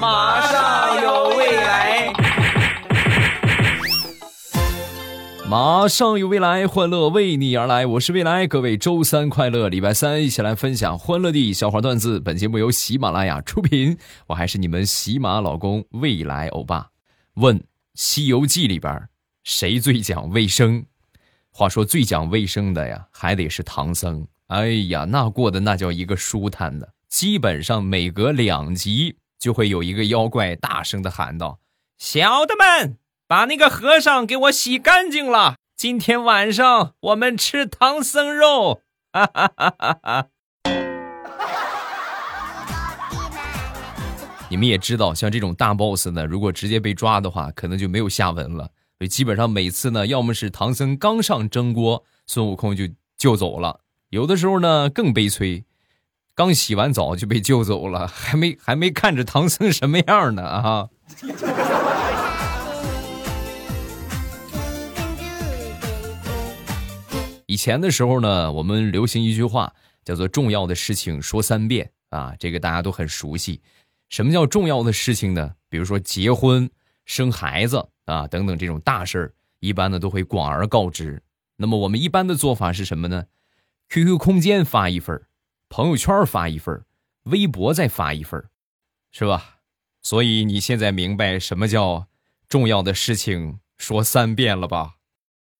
马上有未来，马上有未来，欢乐为你而来。我是未来，各位周三快乐，礼拜三一起来分享欢乐的小花段子。本节目由喜马拉雅出品，我还是你们喜马老公未来欧巴。问《西游记》里边谁最讲卫生？话说最讲卫生的呀，还得是唐僧。哎呀，那过的那叫一个舒坦的，基本上每隔两集就会有一个妖怪大声的喊道：“小的们，把那个和尚给我洗干净了，今天晚上我们吃唐僧肉。”哈哈哈哈哈！你们也知道，像这种大 boss 呢，如果直接被抓的话，可能就没有下文了。所以基本上每次呢，要么是唐僧刚上蒸锅，孙悟空就救走了；有的时候呢更悲催，刚洗完澡就被救走了，还没还没看着唐僧什么样呢啊！以前的时候呢，我们流行一句话叫做“重要的事情说三遍”啊，这个大家都很熟悉。什么叫重要的事情呢？比如说结婚、生孩子。啊，等等这种大事儿，一般呢都会广而告之。那么我们一般的做法是什么呢？QQ 空间发一份朋友圈发一份微博再发一份是吧？所以你现在明白什么叫重要的事情说三遍了吧？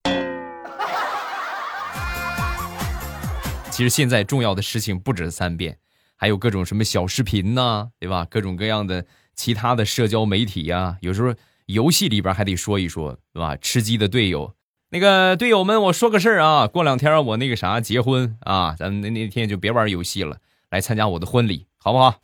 其实现在重要的事情不止三遍，还有各种什么小视频呐，对吧？各种各样的其他的社交媒体呀，有时候。游戏里边还得说一说，对吧？吃鸡的队友，那个队友们，我说个事儿啊，过两天我那个啥结婚啊，咱们那那天就别玩游戏了，来参加我的婚礼，好不好？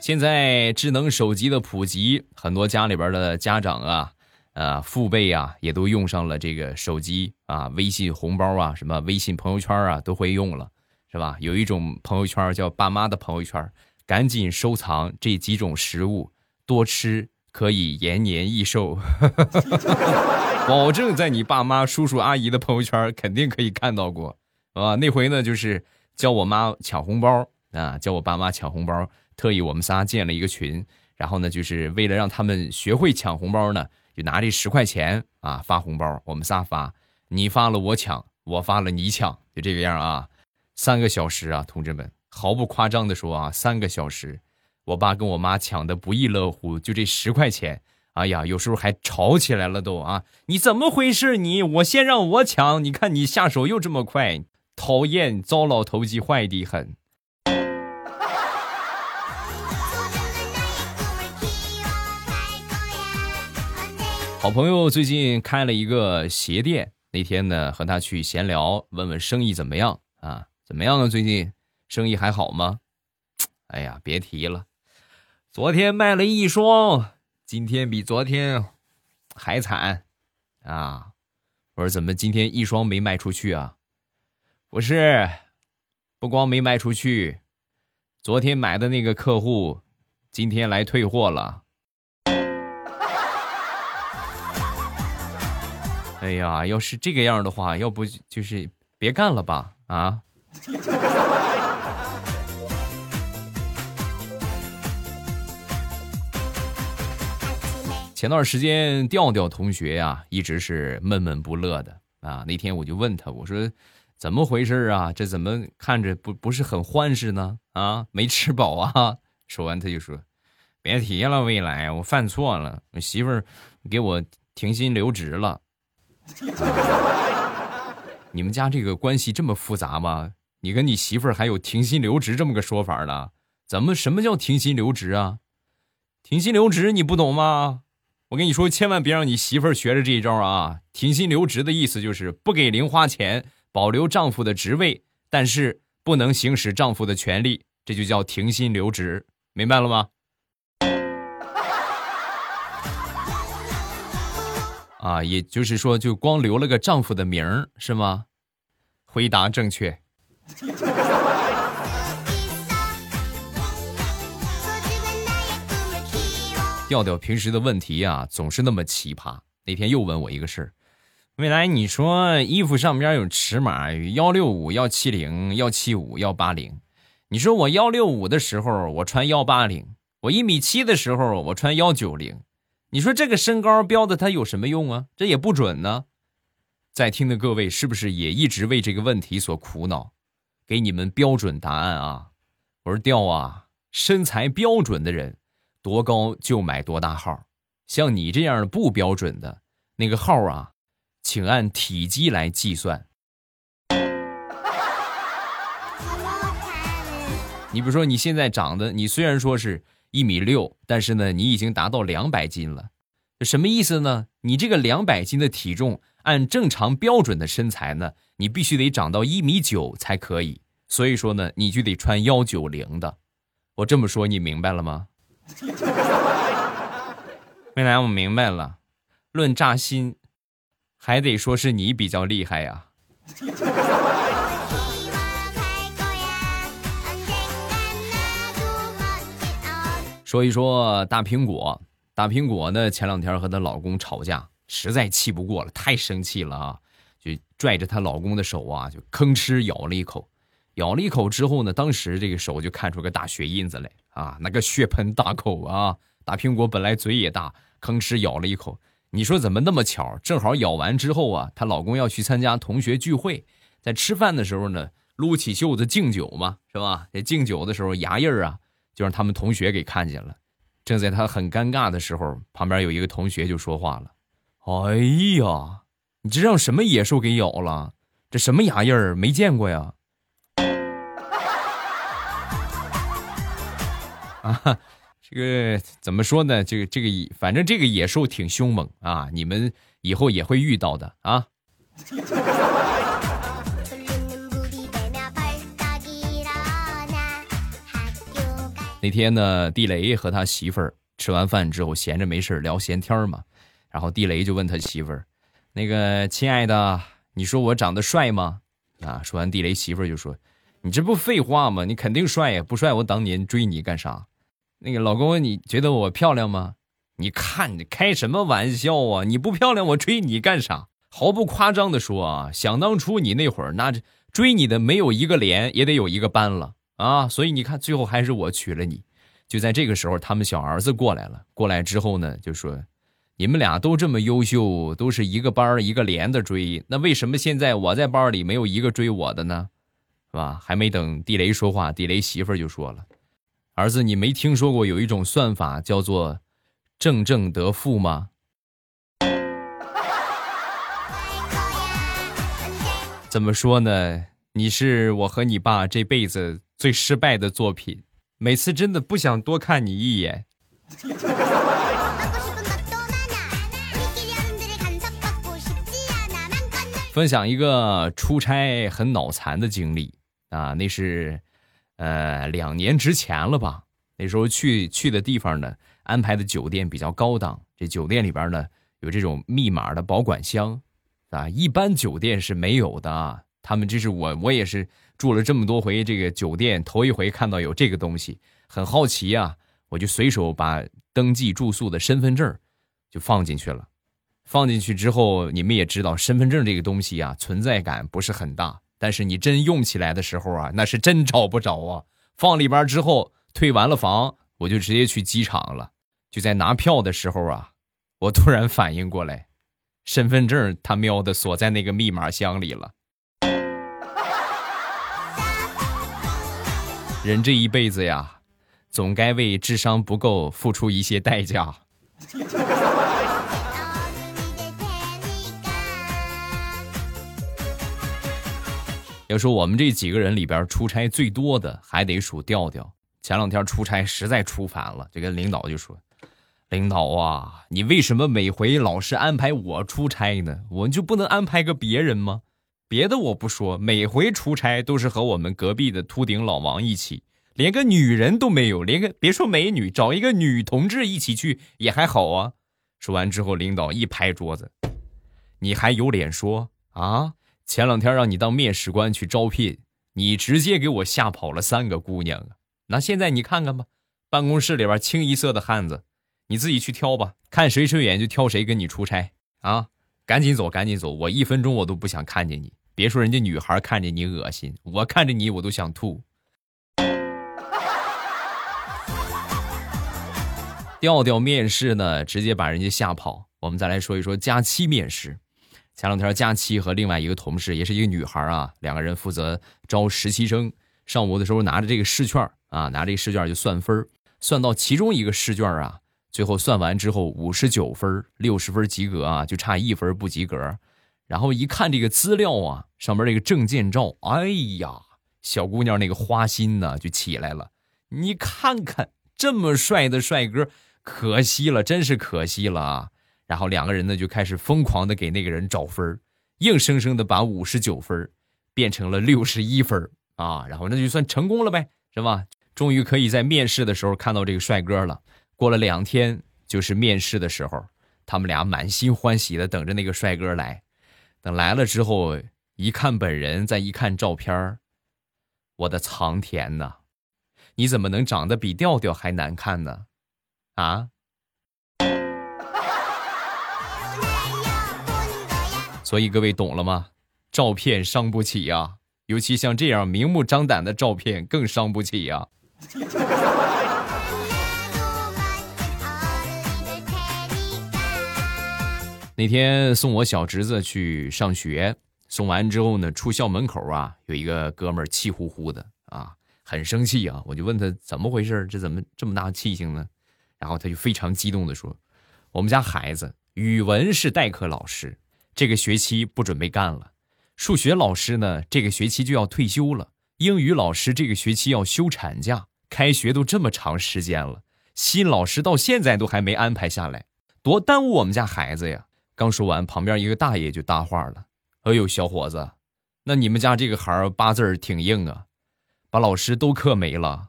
现在智能手机的普及，很多家里边的家长啊，呃，父辈啊，也都用上了这个手机啊，微信红包啊，什么微信朋友圈啊，都会用了。是吧？有一种朋友圈叫“爸妈的朋友圈”，赶紧收藏这几种食物，多吃可以延年益寿，保证在你爸妈、叔叔阿姨的朋友圈肯定可以看到过，啊，那回呢就是教我妈抢红包啊，教我爸妈抢红包，特意我们仨建了一个群，然后呢就是为了让他们学会抢红包呢，就拿这十块钱啊发红包，我们仨发，你发了我抢，我发了你抢，就这个样啊。三个小时啊，同志们，毫不夸张的说啊，三个小时，我爸跟我妈抢的不亦乐乎，就这十块钱，哎呀，有时候还吵起来了都啊！你怎么回事？你我先让我抢，你看你下手又这么快，讨厌，糟老头子坏的很。好朋友最近开了一个鞋店，那天呢和他去闲聊，问问生意怎么样啊？怎么样呢？最近生意还好吗？哎呀，别提了，昨天卖了一双，今天比昨天还惨啊！我说怎么今天一双没卖出去啊？不是，不光没卖出去，昨天买的那个客户今天来退货了。哎呀，要是这个样的话，要不就是别干了吧？啊？前段时间，调调同学呀，一直是闷闷不乐的啊。那天我就问他，我说：“怎么回事啊？这怎么看着不不是很欢实呢？啊，没吃饱啊？” 说完他就说：“别提了，未来我犯错了，我媳妇儿给我停薪留职了。你们家这个关系这么复杂吗？”你跟你媳妇儿还有停薪留职这么个说法呢？怎么什么叫停薪留职啊？停薪留职你不懂吗？我跟你说，千万别让你媳妇儿学着这一招啊！停薪留职的意思就是不给零花钱，保留丈夫的职位，但是不能行使丈夫的权利，这就叫停薪留职，明白了吗？啊，也就是说，就光留了个丈夫的名儿是吗？回答正确。调调平时的问题啊，总是那么奇葩。那天又问我一个事儿，未来你说衣服上边有尺码，幺六五、幺七零、幺七五、幺八零。你说我幺六五的时候我穿幺八零，我一米七的时候我穿幺九零。你说这个身高标的它有什么用啊？这也不准呢。在听的各位是不是也一直为这个问题所苦恼？给你们标准答案啊！我说调啊，身材标准的人，多高就买多大号。像你这样不标准的那个号啊。请按体积来计算。你比如说，你现在长得，你虽然说是一米六，但是呢，你已经达到两百斤了。什么意思呢？你这个两百斤的体重，按正常标准的身材呢，你必须得长到一米九才可以。所以说呢，你就得穿幺九零的。我这么说，你明白了吗？未来我明白了。论扎心。还得说是你比较厉害呀。说一说大苹果，大苹果呢，前两天和她老公吵架，实在气不过了，太生气了啊，就拽着她老公的手啊，就吭哧咬了一口，咬了一口之后呢，当时这个手就看出个大血印子来啊，那个血盆大口啊，大苹果本来嘴也大，吭哧咬了一口。你说怎么那么巧？正好咬完之后啊，她老公要去参加同学聚会，在吃饭的时候呢，撸起袖子敬酒嘛，是吧？在敬酒的时候，牙印儿啊，就让他们同学给看见了。正在他很尴尬的时候，旁边有一个同学就说话了：“哎呀，你这让什么野兽给咬了？这什么牙印儿？没见过呀！”啊。这个怎么说呢？这个这个，反正这个野兽挺凶猛啊！你们以后也会遇到的啊。那天呢，地雷和他媳妇儿吃完饭之后，闲着没事聊闲天嘛。然后地雷就问他媳妇儿：“那个亲爱的，你说我长得帅吗？”啊，说完地雷媳妇儿就说：“你这不废话吗？你肯定帅呀！不帅我当年追你干啥？”那个老公，你觉得我漂亮吗？你看你开什么玩笑啊！你不漂亮，我追你干啥？毫不夸张的说啊，想当初你那会儿，那追你的没有一个连也得有一个班了啊！所以你看，最后还是我娶了你。就在这个时候，他们小儿子过来了。过来之后呢，就说：“你们俩都这么优秀，都是一个班一个连的追，那为什么现在我在班里没有一个追我的呢？是吧？”还没等地雷说话，地雷媳妇就说了。儿子，你没听说过有一种算法叫做“正正得负”吗？怎么说呢？你是我和你爸这辈子最失败的作品，每次真的不想多看你一眼。分享一个出差很脑残的经历啊，那是。呃，两年之前了吧？那时候去去的地方呢，安排的酒店比较高档。这酒店里边呢，有这种密码的保管箱，啊，一般酒店是没有的。他们这是我，我也是住了这么多回这个酒店，头一回看到有这个东西，很好奇啊，我就随手把登记住宿的身份证就放进去了。放进去之后，你们也知道，身份证这个东西啊，存在感不是很大。但是你真用起来的时候啊，那是真找不着啊！放里边之后，退完了房，我就直接去机场了。就在拿票的时候啊，我突然反应过来，身份证他喵的锁在那个密码箱里了。人这一辈子呀，总该为智商不够付出一些代价。要说我们这几个人里边出差最多的，还得数调调。前两天出差实在出烦了，就跟领导就说：“领导啊，你为什么每回老是安排我出差呢？我就不能安排个别人吗？别的我不说，每回出差都是和我们隔壁的秃顶老王一起，连个女人都没有，连个别说美女，找一个女同志一起去也还好啊。”说完之后，领导一拍桌子：“你还有脸说啊？”前两天让你当面试官去招聘，你直接给我吓跑了三个姑娘啊！那现在你看看吧，办公室里边清一色的汉子，你自己去挑吧，看谁顺眼就挑谁跟你出差啊！赶紧走，赶紧走！我一分钟我都不想看见你。别说人家女孩看见你恶心，我看着你我都想吐。调调面试呢，直接把人家吓跑。我们再来说一说假期面试。前两天假期和另外一个同事，也是一个女孩啊，两个人负责招实习生。上午的时候拿着这个试卷啊，拿着这试卷就算分算到其中一个试卷啊，最后算完之后五十九分，六十分及格啊，就差一分不及格。然后一看这个资料啊，上面这个证件照，哎呀，小姑娘那个花心呢就起来了。你看看这么帅的帅哥。可惜了，真是可惜了啊！然后两个人呢就开始疯狂的给那个人找分硬生生的把五十九分变成了六十一分啊！然后那就算成功了呗，是吧？终于可以在面试的时候看到这个帅哥了。过了两天就是面试的时候，他们俩满心欢喜的等着那个帅哥来。等来了之后，一看本人，再一看照片我的苍天呐！你怎么能长得比调调还难看呢？啊！所以各位懂了吗？照片伤不起呀，尤其像这样明目张胆的照片更伤不起呀。那天送我小侄子去上学，送完之后呢，出校门口啊，有一个哥们儿气呼呼的啊，很生气啊，我就问他怎么回事，这怎么这么大气性呢？然后他就非常激动的说：“我们家孩子语文是代课老师，这个学期不准备干了；数学老师呢，这个学期就要退休了；英语老师这个学期要休产假。开学都这么长时间了，新老师到现在都还没安排下来，多耽误我们家孩子呀！”刚说完，旁边一个大爷就搭话了：“哎呦，小伙子，那你们家这个孩儿八字儿挺硬啊，把老师都克没了。”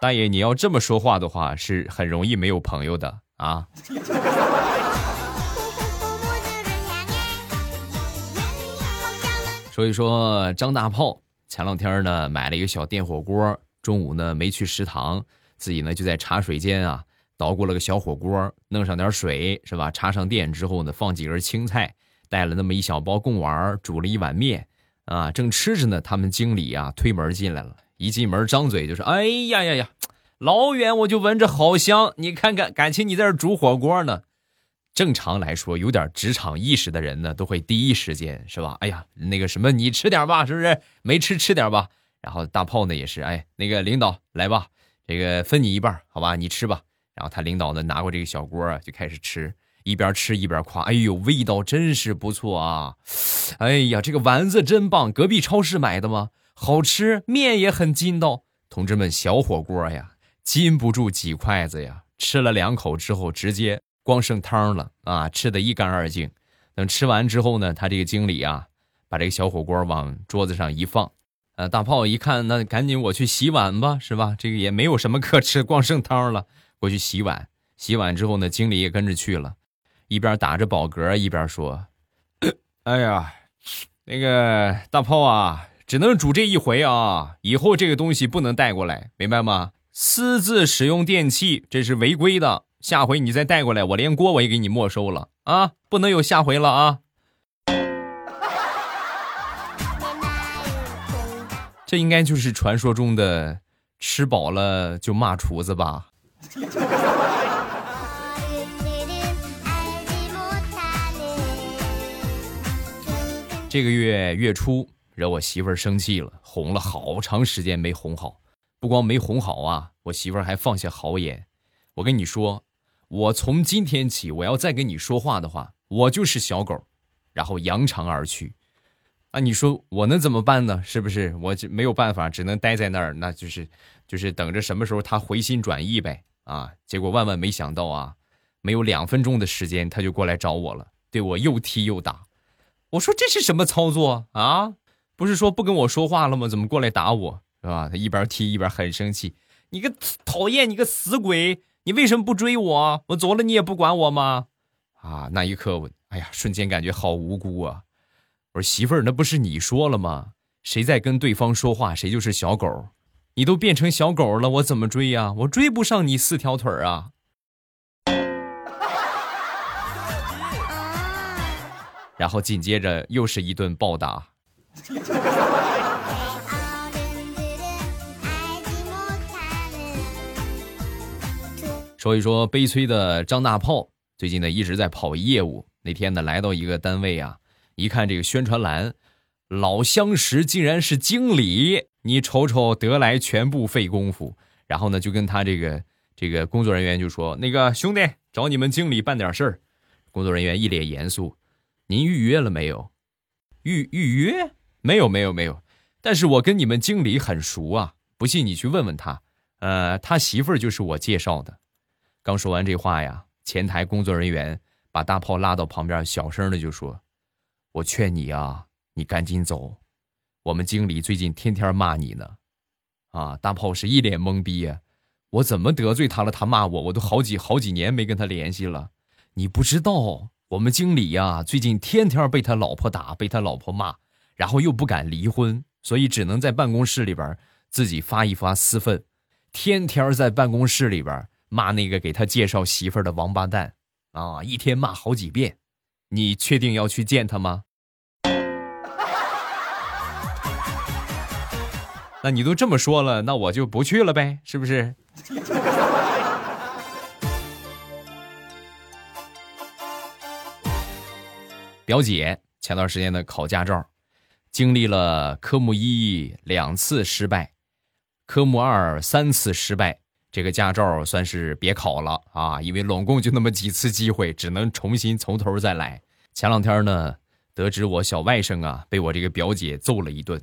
大爷，你要这么说话的话，是很容易没有朋友的啊。所以说，张大炮前两天呢买了一个小电火锅，中午呢没去食堂，自己呢就在茶水间啊捣鼓了个小火锅，弄上点水是吧？插上电之后呢，放几根青菜，带了那么一小包贡丸，煮了一碗面啊，正吃着呢，他们经理啊推门进来了。一进门，张嘴就说：“哎呀呀呀，老远我就闻着好香！你看看，感情你在这煮火锅呢。正常来说，有点职场意识的人呢，都会第一时间是吧？哎呀，那个什么，你吃点吧，是不是？没吃吃点吧。然后大炮呢也是，哎，那个领导来吧，这个分你一半，好吧？你吃吧。然后他领导呢拿过这个小锅，就开始吃，一边吃一边夸：哎呦，味道真是不错啊！哎呀，这个丸子真棒，隔壁超市买的吗？”好吃，面也很筋道。同志们，小火锅呀，禁不住几筷子呀。吃了两口之后，直接光剩汤了啊，吃的一干二净。等吃完之后呢，他这个经理啊，把这个小火锅往桌子上一放，呃，大炮一看，那赶紧我去洗碗吧，是吧？这个也没有什么可吃，光剩汤了，过去洗碗。洗碗之后呢，经理也跟着去了，一边打着饱嗝，一边说：“ 哎呀，那个大炮啊。”只能煮这一回啊！以后这个东西不能带过来，明白吗？私自使用电器这是违规的。下回你再带过来，我连锅我也给你没收了啊！不能有下回了啊！这应该就是传说中的吃饱了就骂厨子吧？这个月月初。惹我媳妇儿生气了，哄了好长时间没哄好，不光没哄好啊，我媳妇儿还放下豪言，我跟你说，我从今天起，我要再跟你说话的话，我就是小狗，然后扬长而去。啊，你说我能怎么办呢？是不是？我就没有办法，只能待在那儿，那就是，就是等着什么时候他回心转意呗。啊，结果万万没想到啊，没有两分钟的时间，他就过来找我了，对我又踢又打。我说这是什么操作啊？不是说不跟我说话了吗？怎么过来打我？是吧？他一边踢一边很生气。你个讨厌，你个死鬼，你为什么不追我？我走了你也不管我吗？啊！那一刻我，哎呀，瞬间感觉好无辜啊！我说媳妇儿，那不是你说了吗？谁在跟对方说话，谁就是小狗。你都变成小狗了，我怎么追呀？我追不上你四条腿啊！然后紧接着又是一顿暴打。说一说悲催的张大炮，最近呢一直在跑业务。那天呢来到一个单位啊，一看这个宣传栏，老相识竟然是经理，你瞅瞅得来全不费功夫。然后呢就跟他这个这个工作人员就说：“那个兄弟，找你们经理办点事儿。”工作人员一脸严肃：“您预约了没有？预预约？没有没有没有。但是我跟你们经理很熟啊，不信你去问问他。呃，他媳妇儿就是我介绍的。”刚说完这话呀，前台工作人员把大炮拉到旁边，小声的就说：“我劝你啊，你赶紧走，我们经理最近天天骂你呢。”啊，大炮是一脸懵逼呀，我怎么得罪他了？他骂我，我都好几好几年没跟他联系了。你不知道，我们经理呀，最近天天被他老婆打，被他老婆骂，然后又不敢离婚，所以只能在办公室里边自己发一发私愤，天天在办公室里边。骂那个给他介绍媳妇儿的王八蛋，啊，一天骂好几遍。你确定要去见他吗？那你都这么说了，那我就不去了呗，是不是？表姐前段时间的考驾照，经历了科目一两次失败，科目二三次失败。这个驾照算是别考了啊，因为拢共就那么几次机会，只能重新从头再来。前两天呢，得知我小外甥啊被我这个表姐揍了一顿，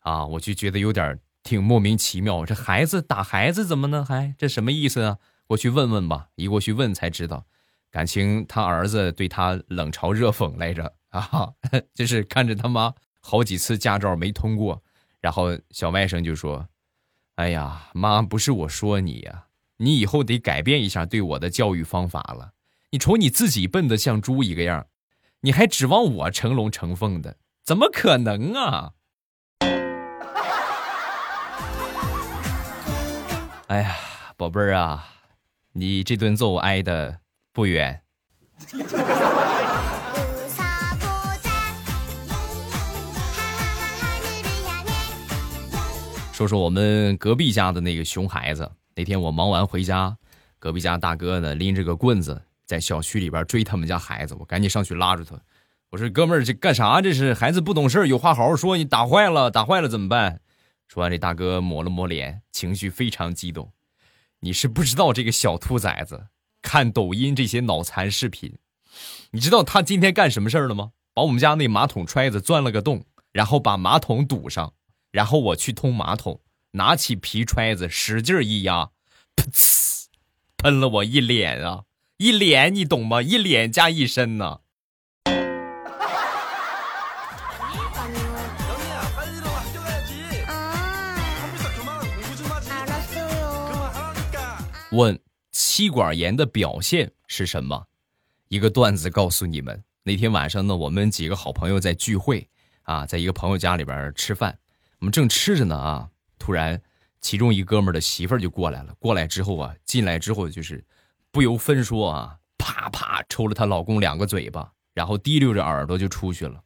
啊，我就觉得有点挺莫名其妙。这孩子打孩子怎么呢？还这什么意思啊？过去问问吧。一过去问才知道，感情他儿子对他冷嘲热讽来着啊，就是看着他妈好几次驾照没通过，然后小外甥就说。哎呀，妈，不是我说你呀，你以后得改变一下对我的教育方法了。你瞅你自己笨得像猪一个样，你还指望我成龙成凤的？怎么可能啊！哎呀，宝贝儿啊，你这顿揍挨的不远。说说我们隔壁家的那个熊孩子。那天我忙完回家，隔壁家大哥呢拎着个棍子在小区里边追他们家孩子，我赶紧上去拉住他。我说：“哥们儿，这干啥？这是孩子不懂事有话好好说。你打坏了，打坏了怎么办？”说完，这大哥抹了抹脸，情绪非常激动。你是不知道这个小兔崽子看抖音这些脑残视频，你知道他今天干什么事儿了吗？把我们家那马桶揣子钻了个洞，然后把马桶堵上。然后我去通马桶，拿起皮揣子使劲一压，噗呲，喷了我一脸啊！一脸你懂吗？一脸加一身呢。问气管炎的表现是什么？一个段子告诉你们：那天晚上呢，我们几个好朋友在聚会啊，在一个朋友家里边吃饭。我们正吃着呢啊，突然，其中一哥们的媳妇儿就过来了。过来之后啊，进来之后就是不由分说啊，啪啪抽了她老公两个嘴巴，然后提溜着耳朵就出去了。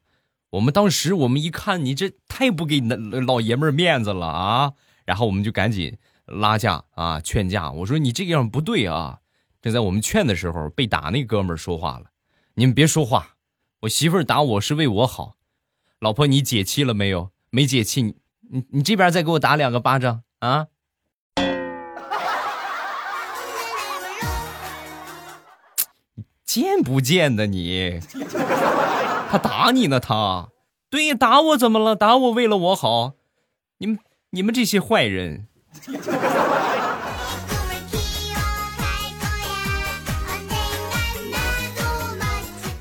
我们当时我们一看，你这太不给那老爷们面子了啊！然后我们就赶紧拉架啊，劝架。我说你这个样不对啊！正在我们劝的时候，被打那哥们儿说话了：“你们别说话，我媳妇儿打我是为我好。老婆，你解气了没有？没解气。”你你这边再给我打两个巴掌啊！贱不贱的你？他打你呢，他对打我怎么了？打我为了我好？你们你们这些坏人！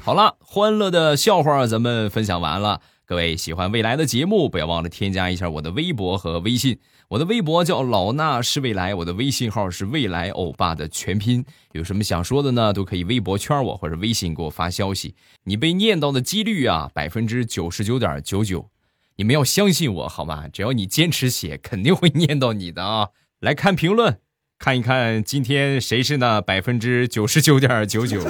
好了，欢乐的笑话咱们分享完了。各位喜欢未来的节目，不要忘了添加一下我的微博和微信。我的微博叫老衲是未来，我的微信号是未来欧巴的全拼。有什么想说的呢？都可以微博圈我或者微信给我发消息。你被念到的几率啊，百分之九十九点九九。你们要相信我好吗？只要你坚持写，肯定会念到你的啊！来看评论，看一看今天谁是那百分之九十九点九九。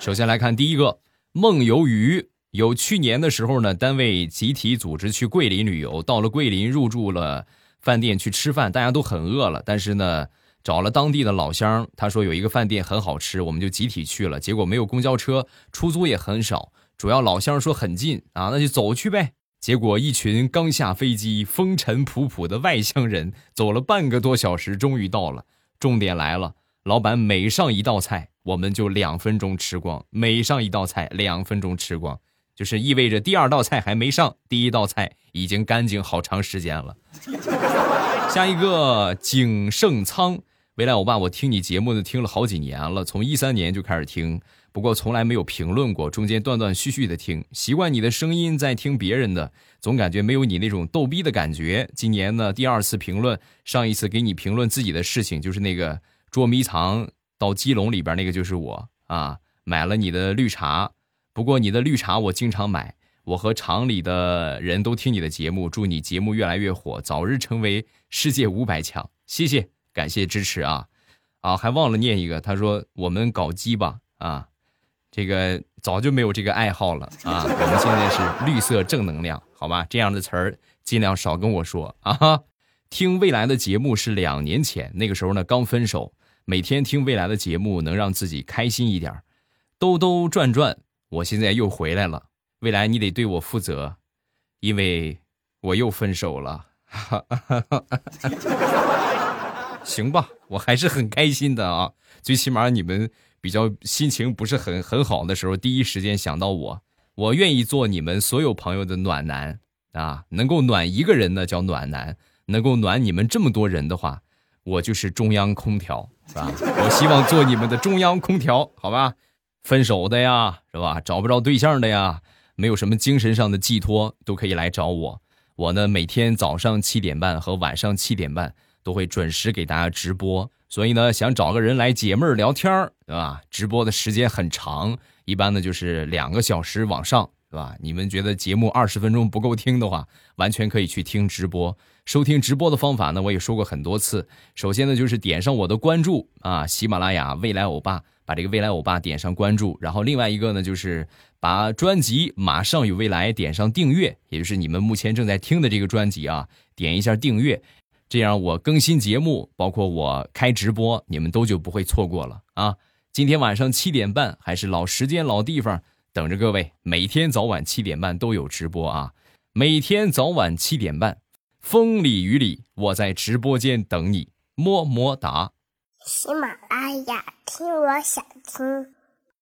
首先来看第一个。梦游鱼有去年的时候呢，单位集体组织去桂林旅游，到了桂林入住了饭店去吃饭，大家都很饿了，但是呢，找了当地的老乡，他说有一个饭店很好吃，我们就集体去了。结果没有公交车，出租也很少，主要老乡说很近啊，那就走去呗。结果一群刚下飞机、风尘仆仆的外乡人，走了半个多小时，终于到了。重点来了，老板每上一道菜，我们就两分钟吃光；每上一道菜，两分钟吃光，就是意味着第二道菜还没上，第一道菜已经干净好长时间了。下一个景盛仓，未来欧巴，我听你节目呢，听了好几年了，从一三年就开始听。不过从来没有评论过，中间断断续续的听，习惯你的声音，在听别人的，总感觉没有你那种逗逼的感觉。今年呢，第二次评论，上一次给你评论自己的事情，就是那个捉迷藏到鸡笼里边那个，就是我啊，买了你的绿茶。不过你的绿茶我经常买，我和厂里的人都听你的节目，祝你节目越来越火，早日成为世界五百强。谢谢，感谢支持啊啊，还忘了念一个，他说我们搞基吧啊。这个早就没有这个爱好了啊！我们现在是绿色正能量，好吧？这样的词儿尽量少跟我说啊！听未来的节目是两年前，那个时候呢刚分手，每天听未来的节目能让自己开心一点兜兜转转，我现在又回来了。未来你得对我负责，因为我又分手了。行吧，我还是很开心的啊！最起码你们。比较心情不是很很好的时候，第一时间想到我，我愿意做你们所有朋友的暖男啊！能够暖一个人呢叫暖男，能够暖你们这么多人的话，我就是中央空调，是吧？我希望做你们的中央空调，好吧？分手的呀，是吧？找不着对象的呀，没有什么精神上的寄托，都可以来找我。我呢，每天早上七点半和晚上七点半都会准时给大家直播。所以呢，想找个人来解闷儿聊天儿，对吧？直播的时间很长，一般呢就是两个小时往上，对吧？你们觉得节目二十分钟不够听的话，完全可以去听直播。收听直播的方法呢，我也说过很多次。首先呢，就是点上我的关注啊，喜马拉雅未来欧巴，把这个未来欧巴点上关注。然后另外一个呢，就是把专辑《马上有未来》点上订阅，也就是你们目前正在听的这个专辑啊，点一下订阅。这样我更新节目，包括我开直播，你们都就不会错过了啊！今天晚上七点半还是老时间、老地方，等着各位。每天早晚七点半都有直播啊！每天早晚七点半，风里雨里，我在直播间等你，么么哒。喜马拉雅，听我想听。